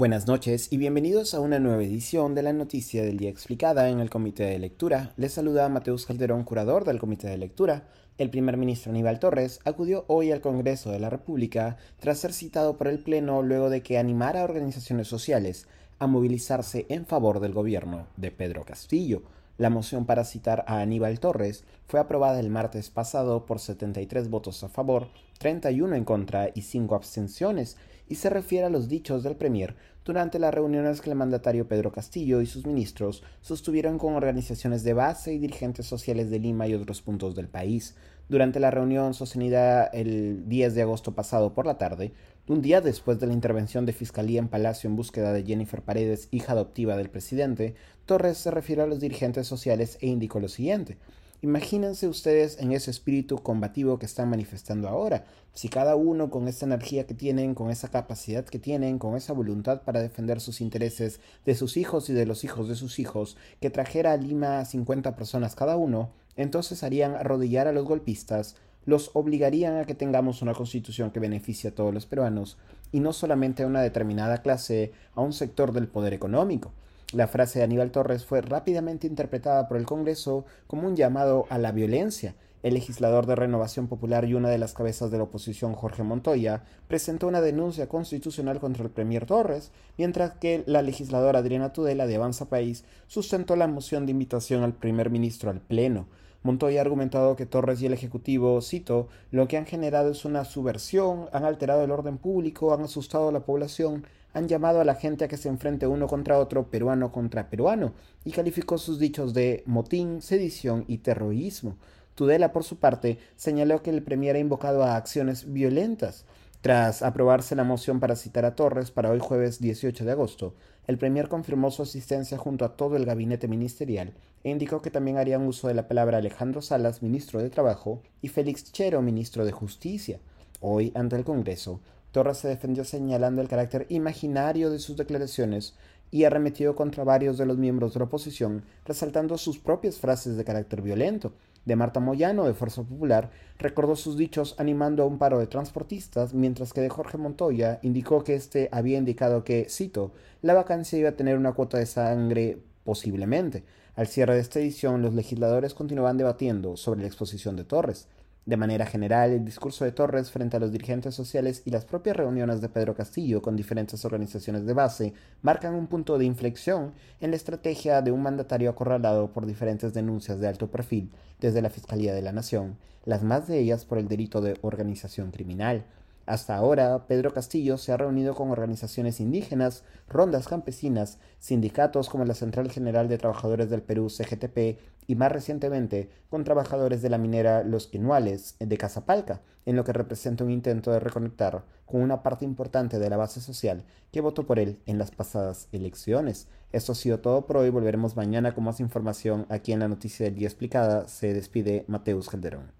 Buenas noches y bienvenidos a una nueva edición de la Noticia del Día Explicada en el Comité de Lectura. Les saluda Mateus Calderón, curador del Comité de Lectura. El primer ministro Aníbal Torres acudió hoy al Congreso de la República tras ser citado por el Pleno luego de que animara a organizaciones sociales a movilizarse en favor del gobierno de Pedro Castillo. La moción para citar a Aníbal Torres fue aprobada el martes pasado por 73 votos a favor, 31 en contra y 5 abstenciones, y se refiere a los dichos del Premier durante las reuniones que el mandatario Pedro Castillo y sus ministros sostuvieron con organizaciones de base y dirigentes sociales de Lima y otros puntos del país. Durante la reunión sostenida el 10 de agosto pasado por la tarde, un día después de la intervención de Fiscalía en Palacio en búsqueda de Jennifer Paredes, hija adoptiva del presidente, Torres se refirió a los dirigentes sociales e indicó lo siguiente. Imagínense ustedes en ese espíritu combativo que están manifestando ahora. Si cada uno con esa energía que tienen, con esa capacidad que tienen, con esa voluntad para defender sus intereses de sus hijos y de los hijos de sus hijos, que trajera a Lima 50 personas cada uno, entonces harían arrodillar a los golpistas, los obligarían a que tengamos una constitución que beneficie a todos los peruanos y no solamente a una determinada clase, a un sector del poder económico. La frase de Aníbal Torres fue rápidamente interpretada por el Congreso como un llamado a la violencia. El legislador de Renovación Popular y una de las cabezas de la oposición, Jorge Montoya, presentó una denuncia constitucional contra el Premier Torres, mientras que la legisladora Adriana Tudela de Avanza País sustentó la moción de invitación al primer ministro al Pleno. Montoya ha argumentado que Torres y el Ejecutivo, cito, lo que han generado es una subversión, han alterado el orden público, han asustado a la población, han llamado a la gente a que se enfrente uno contra otro, peruano contra peruano, y calificó sus dichos de motín, sedición y terrorismo. Tudela, por su parte, señaló que el Premier ha invocado a acciones violentas. Tras aprobarse la moción para citar a Torres para hoy jueves 18 de agosto, el Premier confirmó su asistencia junto a todo el gabinete ministerial e indicó que también harían uso de la palabra Alejandro Salas, ministro de Trabajo, y Félix Chero, ministro de Justicia. Hoy, ante el Congreso, Torres se defendió señalando el carácter imaginario de sus declaraciones y arremetió contra varios de los miembros de la oposición, resaltando sus propias frases de carácter violento. De Marta Moyano, de Fuerza Popular, recordó sus dichos animando a un paro de transportistas, mientras que de Jorge Montoya indicó que éste había indicado que, cito, la vacancia iba a tener una cuota de sangre posiblemente. Al cierre de esta edición, los legisladores continúan debatiendo sobre la exposición de Torres. De manera general, el discurso de Torres frente a los dirigentes sociales y las propias reuniones de Pedro Castillo con diferentes organizaciones de base marcan un punto de inflexión en la estrategia de un mandatario acorralado por diferentes denuncias de alto perfil desde la Fiscalía de la Nación, las más de ellas por el delito de organización criminal. Hasta ahora, Pedro Castillo se ha reunido con organizaciones indígenas, rondas campesinas, sindicatos como la Central General de Trabajadores del Perú, CGTP, y más recientemente con trabajadores de la minera Los Quinuales de Casapalca, en lo que representa un intento de reconectar con una parte importante de la base social que votó por él en las pasadas elecciones. Esto ha sido todo por hoy. Volveremos mañana con más información aquí en la Noticia del Día Explicada. Se despide Mateus Calderón.